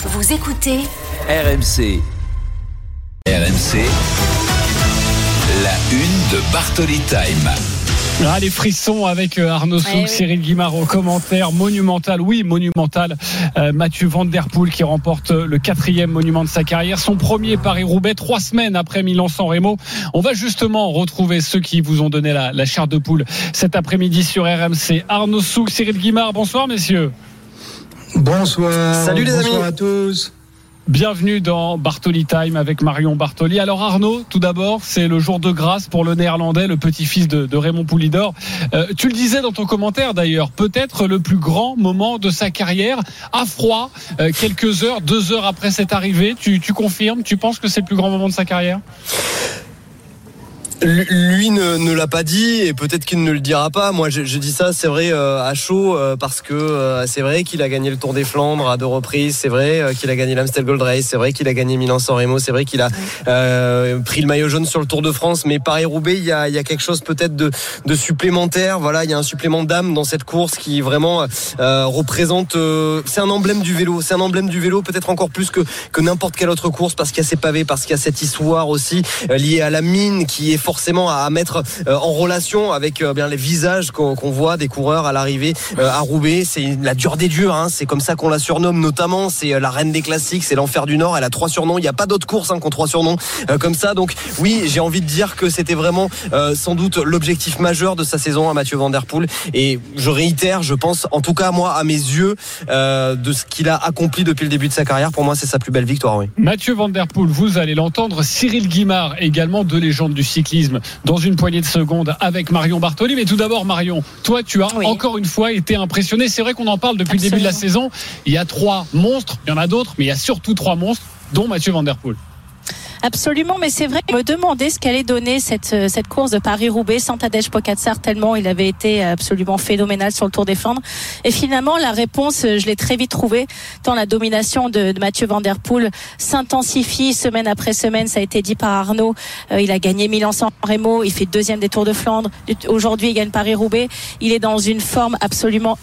Vous écoutez RMC. RMC. La une de Bartoli Time. Ah, les frissons avec euh, Arnaud Souk. Cyril Guimard au commentaire. Monumental, oui, monumental. Euh, Mathieu Van Der Poel qui remporte le quatrième monument de sa carrière. Son premier Paris-Roubaix, trois semaines après Milan-San Remo. On va justement retrouver ceux qui vous ont donné la, la chair de poule cet après-midi sur RMC. Arnaud Souk, Cyril Guimard, bonsoir messieurs. Bonsoir. Salut les bonsoir amis. à tous. Bienvenue dans Bartoli Time avec Marion Bartoli. Alors Arnaud, tout d'abord, c'est le jour de grâce pour le néerlandais, le petit-fils de, de Raymond Poulidor. Euh, tu le disais dans ton commentaire d'ailleurs, peut-être le plus grand moment de sa carrière, à froid, euh, quelques heures, deux heures après cette arrivée. Tu, tu confirmes Tu penses que c'est le plus grand moment de sa carrière? Lui ne, ne l'a pas dit et peut-être qu'il ne le dira pas. Moi, je, je dis ça, c'est vrai, euh, à chaud, euh, parce que euh, c'est vrai qu'il a gagné le Tour des Flandres à deux reprises. C'est vrai qu'il a gagné l'Amstel Gold Race. C'est vrai qu'il a gagné Milan-San Remo. C'est vrai qu'il a euh, pris le maillot jaune sur le Tour de France. Mais Paris-Roubaix, il y a, il y a quelque chose peut-être de, de supplémentaire. Voilà, il y a un supplément d'âme dans cette course qui vraiment euh, représente. euh, c'est un emblème du vélo. C'est un emblème du vélo, peut-être encore plus que, que n'importe quelle autre course, parce qu'il y a ces pavés, parce qu'il y a cette histoire aussi liée à la mine qui est forcément à, mettre euh, en relation avec euh, bien les visages qu'on voit des coureurs à l'arrivée euh, à Roubaix. C'est la dure des durs. Hein. C'est comme ça qu'on la surnomme notamment. C'est la reine des classiques. C'est l'enfer du Nord. Elle a trois surnoms. Il n'y a pas d'autres courses hein, qui ont trois surnoms comme ça. Donc oui, j'ai envie de dire que c'était vraiment sans doute l'objectif majeur de sa saison à Mathieu Van Der Poel. Et je réitère, je pense, en tout cas moi, à mes yeux, de ce qu'il a accompli depuis le début de sa carrière. Pour moi, c'est sa plus belle victoire. Oui. Mathieu Van Der Poel, vous allez l'entendre. Cyril Guimard, également deux légendes du cyclisme, dans une poignée de secondes avec Marion Bartoli. Mais tout d'abord, Marion, toi, tu as Oui. encore une fois été impressionné. C'est vrai qu'on en parle depuis le début de la saison. Il y a trois monstres, il y en a d'autres, mais il y a surtout trois monstres, dont Mathieu Van Der Poel. Absolument, mais c'est vrai. Je me demandais ce qu'allait donner cette, euh, cette course de Paris-Roubaix sans Tadej Pogacar tellement il avait été absolument phénoménal sur le Tour des Flandres. Et finalement, la réponse, euh, je l'ai très vite trouvée. Tant la domination de, Mathieu Van Der Poel s'intensifie semaine après semaine. Ça a été dit par Arnaud. Euh, il a gagné Milan-San Remo. Il fait deuxième des Tours de Flandre. Aujourd'hui, il gagne Paris-Roubaix. Il est dans une forme absolument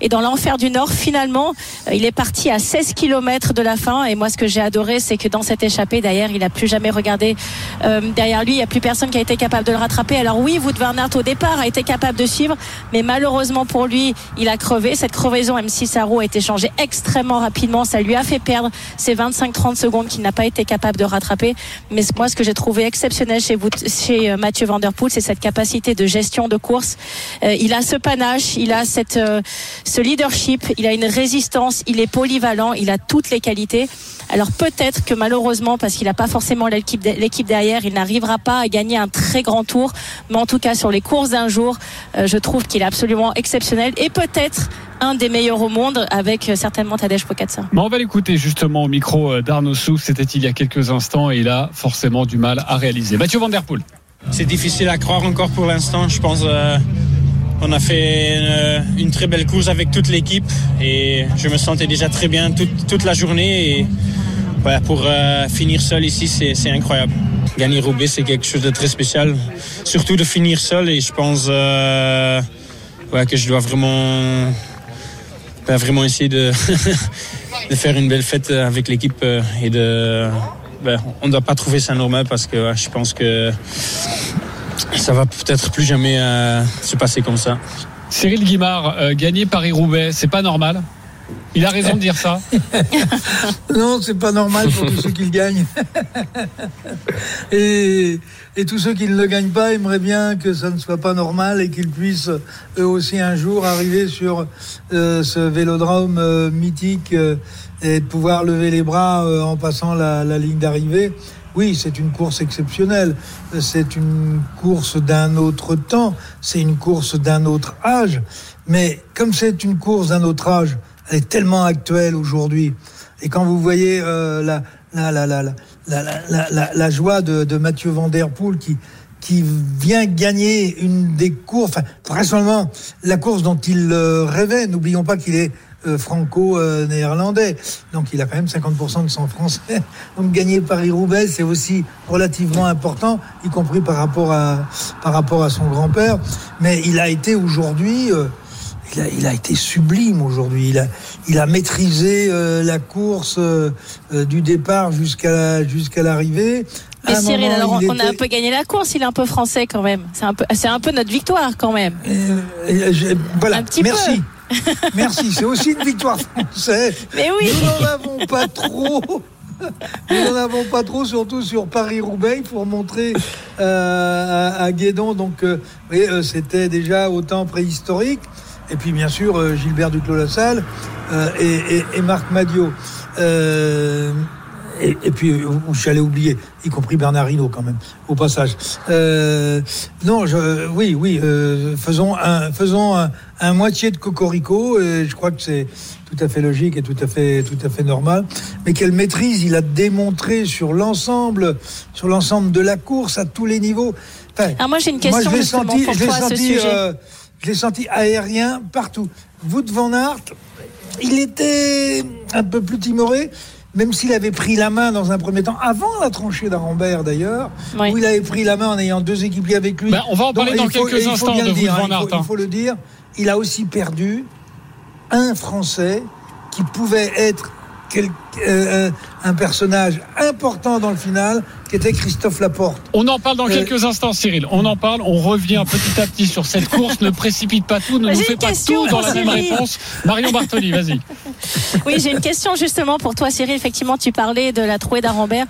Et dans l'enfer du Nord, finalement, euh, il est parti à 16 km de la fin. Et moi, ce que j'ai adoré, c'est que dans cette échappée, derrière, il a plus jamais regardé euh, derrière lui. Il n'y a plus personne qui a été capable de le rattraper. Alors oui, Wout van Aert au départ a été capable de suivre, mais malheureusement pour lui, il a crevé. Cette crevaison, même si sa roue a été changée extrêmement rapidement, ça lui a fait perdre ces 25-30 secondes qu'il n'a pas été capable de rattraper. Mais moi, ce que j'ai trouvé exceptionnel chez, Wout- chez euh, Mathieu Van Der Poel, c'est cette capacité de gestion de course. Euh, il a ce panache, il a cette, euh, ce leadership, il a une résistance, il est polyvalent, il a toutes les qualités. Alors peut-être que malheureusement, parce qu'il n'a pas forcément l'équipe l'équipe derrière, il n'arrivera pas à gagner un très grand tour. Mais en tout cas, sur les courses d'un jour, euh, je trouve qu'il est absolument exceptionnel et peut-être un des meilleurs au monde avec euh, certainement Tadej Pogacar. On va l'écouter justement au micro d'Arnaud Souk. C'était il y a quelques instants et il a forcément du mal à réaliser. Mathieu Van Der Poel. C'est difficile à croire encore pour l'instant. Je pense euh, on a fait une, une très belle course avec toute l'équipe et je me sentais déjà très bien toute, la journée. Et pour euh, finir seul ici, c'est incroyable. Gagner Roubaix, c'est quelque chose de très spécial. Surtout de finir seul et je pense euh, que je dois vraiment, vraiment essayer de, faire une belle fête avec l'équipe euh, et ben, on ne doit pas trouver ça normal parce que je pense que ça va peut-être plus jamais euh, se passer comme ça. Cyril Guimard, euh, gagner Paris-Roubaix, c'est pas normal. Il a raison de dire ça. Non, c'est pas normal pour tous ceux qui le gagnent. Et, tous ceux qui ne le gagnent pas aimeraient bien que ça ne soit pas normal et qu'ils puissent eux aussi un jour arriver sur euh, ce vélodrome euh, mythique euh, et pouvoir lever les bras en passant la ligne d'arrivée. Oui, c'est une course exceptionnelle. C'est une course d'un autre temps. C'est une course d'un autre âge. Mais comme c'est une course d'un autre âge, elle est tellement actuelle aujourd'hui. Et quand vous voyez euh, la, la, la, la, joie de, de, Mathieu Van Der Poel qui, qui vient gagner une des courses, enfin, vraisemblablement la course dont il euh, rêvait. N'oublions pas qu'il est euh, franco-néerlandais, donc il a quand même 50% de son français. Donc gagner Paris-Roubaix, c'est aussi relativement important, y compris par rapport à, par rapport à son grand-père. Mais il a été aujourd'hui... Euh, il a, il a été sublime aujourd'hui. Il a, il a maîtrisé euh, la course euh, euh, du départ jusqu'à jusqu'à l'arrivée. Mais Cyril, moment, alors il on a un peu gagné la course, il est un peu français quand même. C'est un peu, c'est un peu notre victoire quand même. Euh, je- voilà, Un petit merci. Merci, c'est aussi une victoire française. Mais oui. Nous n'en avons pas trop. Nous n'en avons pas trop, surtout sur Paris-Roubaix. Il faut remontrer euh, à, à Guédon. Donc, euh, c'était déjà au temps préhistorique. Et puis, bien sûr, euh, Gilbert Duclos-Lassalle euh, et, et- et Marc Madiot. Euh, et, et puis, je suis allé oublier, y compris Bernard Hinault quand même, au passage. Euh, non, je, oui, oui, euh, faisons un, faisons un, un moitié de cocorico. Et je crois que c'est tout à fait logique et tout à fait, tout à fait normal. Mais quelle maîtrise il a démontré sur l'ensemble, sur l'ensemble de la course à tous les niveaux. Enfin, Alors moi j'ai une moi, question je justement senti, pour toi à ce sujet. euh, je l'ai senti aérien partout. Wout van Aert, il était un peu plus timoré, même s'il avait pris la main dans un premier temps, avant la tranchée d'Arambert d'ailleurs, Oui. où il avait pris la main en ayant deux équipiers avec lui. Ben, on va en parler Donc, dans faut- quelques instants de dire, van hein, il faut- hein. Il faut le dire, il a aussi perdu un Français qui pouvait être quel- euh, un personnage important dans le final, qui était Christophe Laporte. On en parle dans Euh, quelques instants, Cyril. On en parle. On revient petit à petit sur cette course. ne précipite pas tout. Ne nous fais pas tout dans la même réponse. Marion Bartoli, vas-y. Oui, j'ai une question justement pour toi, Cyril. Effectivement, tu parlais de la trouée d'Arambert.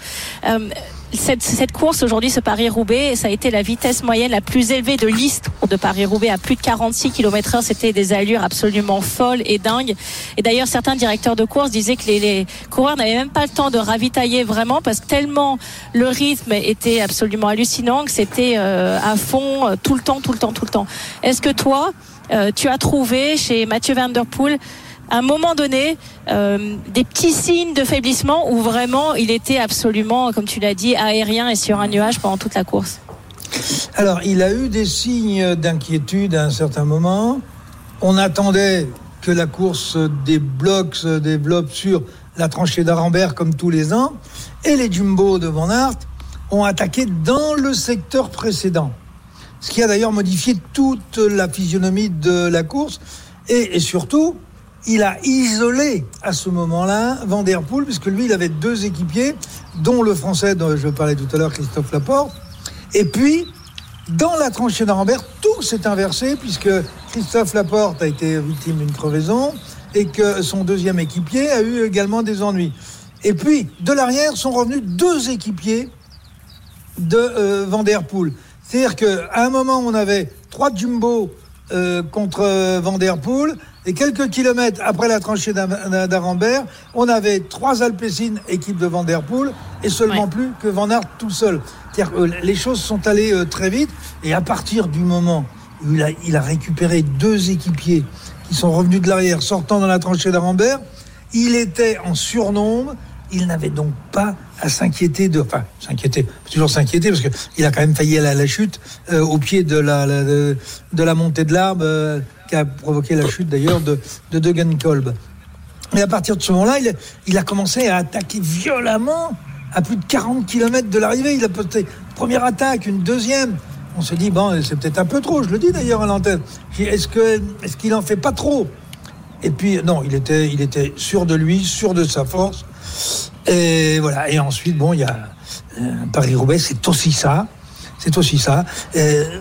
Euh, cette, course aujourd'hui, ce Paris-Roubaix, ça a été la vitesse moyenne la plus élevée de l'histoire de Paris-Roubaix à plus de 46 km heure. C'était des allures absolument folles et dingues. Et d'ailleurs, certains directeurs de course disaient que les, coureurs n'avaient même pas le temps de ravitailler vraiment parce que tellement le rythme était absolument hallucinant que c'était euh, à fond euh, tout le temps, tout le temps, tout le temps. Est-ce que toi, euh, tu as trouvé chez Mathieu Van à un moment donné euh, des petits signes de faiblissement où vraiment il était absolument, comme tu l'as dit, aérien et sur un nuage pendant toute la course. Alors, il a eu des signes d'inquiétude à un certain moment. On attendait que la course se débloque, se développe sur la tranchée d'Arambert comme tous les ans. Et les Jumbo de Van Aert ont attaqué dans le secteur précédent. Ce qui a d'ailleurs modifié toute la physionomie de la course. Et surtout, il a isolé à ce moment-là Van puisque lui, il avait deux équipiers, dont le français dont je parlais tout à l'heure, Christophe Laporte. Et puis, dans la tranchée d'Arambert, tout s'est inversé puisque Christophe Laporte a été victime d'une crevaison et que son deuxième équipier a eu également des ennuis. Et puis, de l'arrière sont revenus deux équipiers de euh. C'est-à-dire qu'à un moment, on avait trois Jumbo euh, contre euh, Van. Et quelques kilomètres après la tranchée d'A- d'Arambert, on avait trois Alpecin, équipe de Van Der Poel, et seulement Ouais. plus que Van Aert tout seul. C'est-à-dire que euh, les choses sont allées euh, très vite. Et à partir du moment où il a, il a récupéré deux équipiers qui sont revenus de l'arrière, sortant dans la tranchée d'Arambert, il était en surnombre. Il n'avait donc pas à s'inquiéter de. Enfin, s'inquiéter, toujours s'inquiéter, parce qu'il a quand même failli aller à la chute euh, au pied de la, de, la montée de l'arbre euh, qui a provoqué la chute d'ailleurs de, de Degenkolb. Et à partir de ce moment-là, il, a- commencé à attaquer violemment à plus de 40 km de l'arrivée. Il a posté première attaque, une deuxième. On se dit, bon, c'est peut-être un peu trop, je le dis d'ailleurs à l'antenne. Est-ce qu'il en fait pas trop? Et puis, non, il était, il était sûr de lui, sûr de sa force. Et voilà. Et ensuite, bon, il y a euh, Paris-Roubaix, c'est aussi ça. C'est aussi ça. Euh,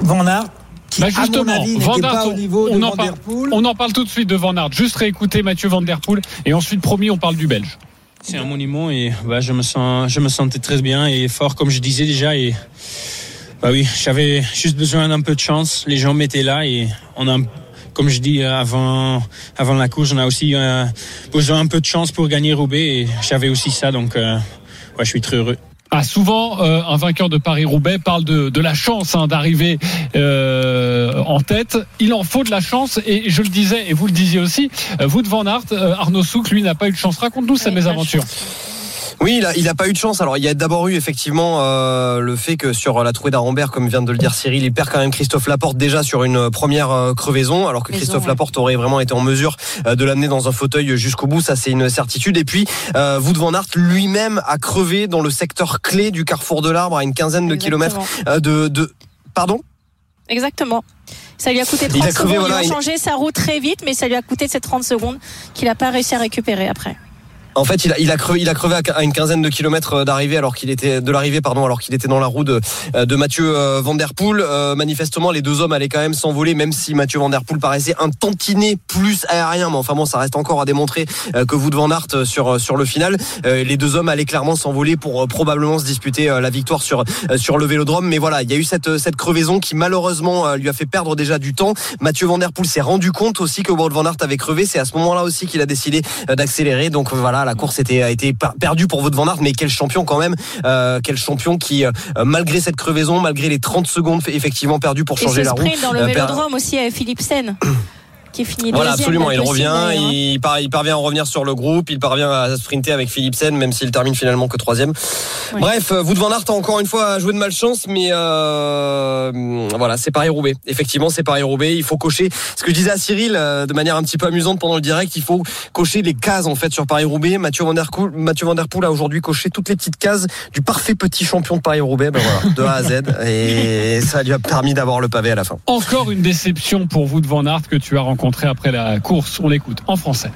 Van Aert, qui, Bah à mon justement, avis, Van n'était Aert, pas au niveau on, de en Van parle, Der Poel. on en parle tout de suite de Van Aert. Juste réécouter Mathieu Van Der Poel et ensuite promis on parle du Belge. C'est un monument et bah, je me sens, je me sentais très bien et fort comme je disais déjà et bah oui, j'avais juste besoin d'un peu de chance. Les gens m'étaient là et on a, comme je dis avant, avant la course, on a aussi euh, besoin un peu de chance pour gagner Roubaix et j'avais aussi ça donc euh, ouais, je suis très heureux. Ah, souvent, euh, un vainqueur de Paris-Roubaix parle de, de la chance hein, d'arriver euh, en tête. Il en faut de la chance, et je le disais, et vous le disiez aussi, euh, vous de Van Aert, euh, Arnaud Souk, lui, n'a pas eu de chance. Raconte-nous sa Oui, mésaventure. Oui, il a, il a pas eu de chance. Alors, il y a d'abord eu effectivement euh, le fait que sur la trouée d'Arambert, comme vient de le dire Cyril, il perd quand même Christophe Laporte déjà sur une première euh, crevaison, alors que Christophe ouais. Laporte aurait vraiment été en mesure euh, de l'amener dans un fauteuil jusqu'au bout. Ça, c'est une certitude. Et puis, euh, Wout van Aert lui-même a crevé dans le secteur clé du carrefour de l'Arbre à une quinzaine de Exactement. kilomètres euh, de, de. Pardon? Exactement. Ça lui a coûté 30 Il a crevé, secondes. voilà, il a changé sa route très vite, mais ça lui a coûté ces 30 secondes qu'il n'a pas réussi à récupérer après. En fait, il a, crevé, à- une quinzaine de kilomètres d'arrivée alors qu'il était de l'arrivée, pardon, alors qu'il était dans la roue de, de Mathieu euh, Van Der Poel. Euh, manifestement, les deux hommes allaient quand même s'envoler, même si Mathieu Van Der Poel paraissait un tantinet plus aérien. Mais enfin bon, ça reste encore à démontrer euh, que Wout Van Aert sur sur le final, euh, les deux hommes allaient clairement s'envoler pour euh, probablement se disputer euh, la victoire sur euh, sur le Vélodrome. Mais voilà, il y a eu cette cette crevaison qui malheureusement euh, lui a fait perdre déjà du temps. Mathieu Van Der Poel s'est rendu compte aussi que Wout Van Aert avait crevé. C'est à ce moment-là aussi qu'il a décidé euh, d'accélérer. Donc voilà, la course était, a été per- perdue pour Wout Van Aert, mais quel champion quand même, euh, quel champion qui, euh, malgré cette crevaison, malgré les 30 secondes effectivement perdues pour Et changer ce la roue. sprint dans le euh, vélodrome aussi avec Philippe Qui finit Voilà, deuxième absolument. Il revient, il, par- il parvient à revenir sur le groupe, il parvient à sprinter avec Philipsen, même s'il termine finalement que troisième. Bref, euh, Wout van Aert a encore une fois joué de malchance, mais euh, voilà, c'est Paris-Roubaix. Effectivement, c'est Paris-Roubaix. Il faut cocher. Ce que je disais à Cyril euh, de manière un petit peu amusante pendant le direct, il faut cocher les cases en fait sur Paris-Roubaix. Mathieu Van Der Poel, Mathieu Van Der Poel a aujourd'hui coché toutes les petites cases du parfait petit champion de Paris-Roubaix. Ben voilà, de A à Z, et ça lui a permis d'avoir le pavé à la fin. Encore une déception pour vous de Van Aert que tu as rencontré après la course. On l'écoute en français.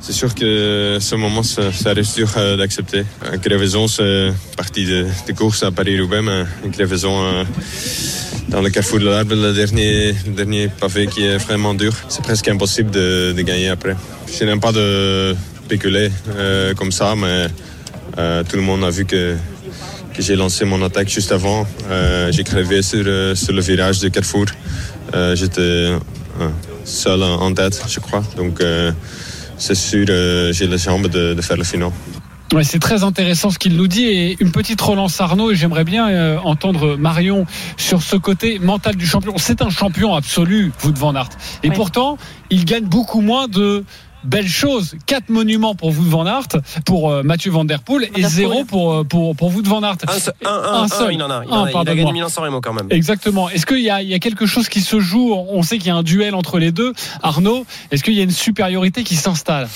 C'est sûr que ce moment, ça, reste dur euh, d'accepter. Une crevaison, c'est partie de, de course à Paris-Roubaix, mais une crevaison euh, dans le carrefour de l'arbre, le dernier, dernier pavé qui est vraiment dur, c'est presque impossible de, de gagner après. Je n'aime pas de spéculer euh, comme ça, mais euh, tout le monde a vu que, j'ai lancé mon attaque juste avant. Euh, j'ai crevé sur, euh, le virage du carrefour. Euh, J'étais euh, seul en tête, je crois. Donc, euh, c'est sûr, euh, j'ai les jambes de, de faire le final. Ouais, c'est très intéressant ce qu'il nous dit et une petite relance Arnaud et j'aimerais bien euh, entendre Marion sur ce côté mental du champion. C'est un champion absolu, Wout van Aert. Et pourtant, il gagne beaucoup moins de belles choses. Quatre monuments pour Wout van Aert, pour euh, Mathieu Van Der Poel et Der zéro pour, euh, pour, pour Wout van Aert. Un, seul- un, un, Un un, seul. il en a. Il, Un, en a, il a pardonne-moi. gagné Remo quand même. Exactement. Est-ce qu'il y a, il y a quelque chose qui se joue? On sait qu'il y a un duel entre les deux. Arnaud, est-ce qu'il y a une supériorité qui s'installe?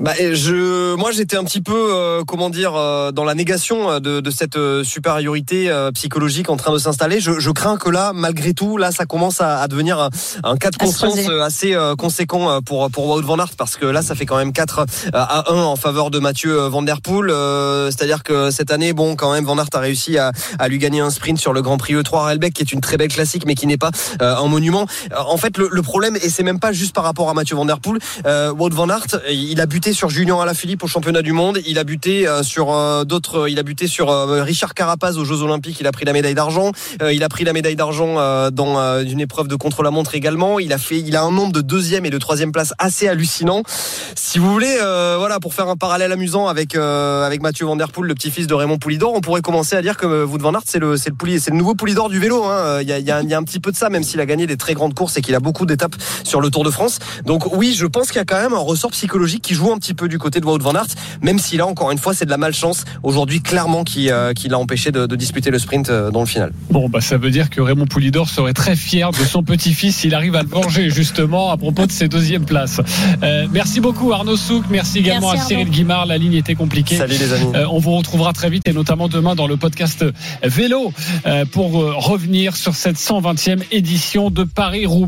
Bah, je, moi, j'étais un petit peu, euh, comment dire, euh, dans la négation euh, de, de cette euh, supériorité euh, psychologique en train de s'installer. Je, je crains que là, malgré tout, là, ça commence à, à devenir un, un cas de À conscience euh, assez euh, conséquent pour pour Wout van Aert parce que là, ça fait quand même 4 à 1 en faveur de Mathieu Van Der Poel. Euh, C'est-à-dire que cette année, bon, quand même, Van Aert a réussi à, à lui gagner un sprint sur le Grand Prix E3 Relbec, qui est une très belle classique, mais qui n'est pas euh, un monument. En fait, le, le problème, et c'est même pas juste par rapport à Mathieu Van Der Poel, euh, Wout van Aert, il a buté sur Julien Alaphilippe au championnat du monde. Il a buté euh, sur euh, d'autres. Il a buté sur euh, Richard Carapaz aux Jeux Olympiques. Il a pris la médaille d'argent. Il a pris la médaille d'argent dans une épreuve de contre-la-montre également. Il a fait. Il a un nombre de deuxième et de troisième place assez hallucinant. Si vous voulez, voilà, pour faire un parallèle amusant avec avec Mathieu Van le petit-fils de Raymond Poulidor, on pourrait commencer à dire que Wout van Aert c'est le c'est le le nouveau Poulidor du vélo. hein. Il y, a, y a un petit peu de ça, même s'il a gagné des très grandes courses et qu'il a beaucoup d'étapes sur le Tour de France. Donc oui, je pense qu'il y a quand même un ressort psychologique qui joue un petit peu du côté de Wout van Aert, même si là encore une fois c'est de la malchance aujourd'hui clairement qui euh, qui l'a empêché de, de disputer le sprint euh, dans le final. Bon, bah, ça veut dire que Raymond Poulidor serait très fier de son petit-fils s'il arrive à le venger, justement, à propos de ses deuxièmes places. Euh, merci beaucoup, Arnaud Souk. Merci également Merci, à Cyril. Guimard. La ligne était compliquée. Salut les amis. Euh, on vous retrouvera très vite et notamment demain dans le podcast vélo euh, pour euh, revenir sur cette 120e édition de Paris-Roubaix.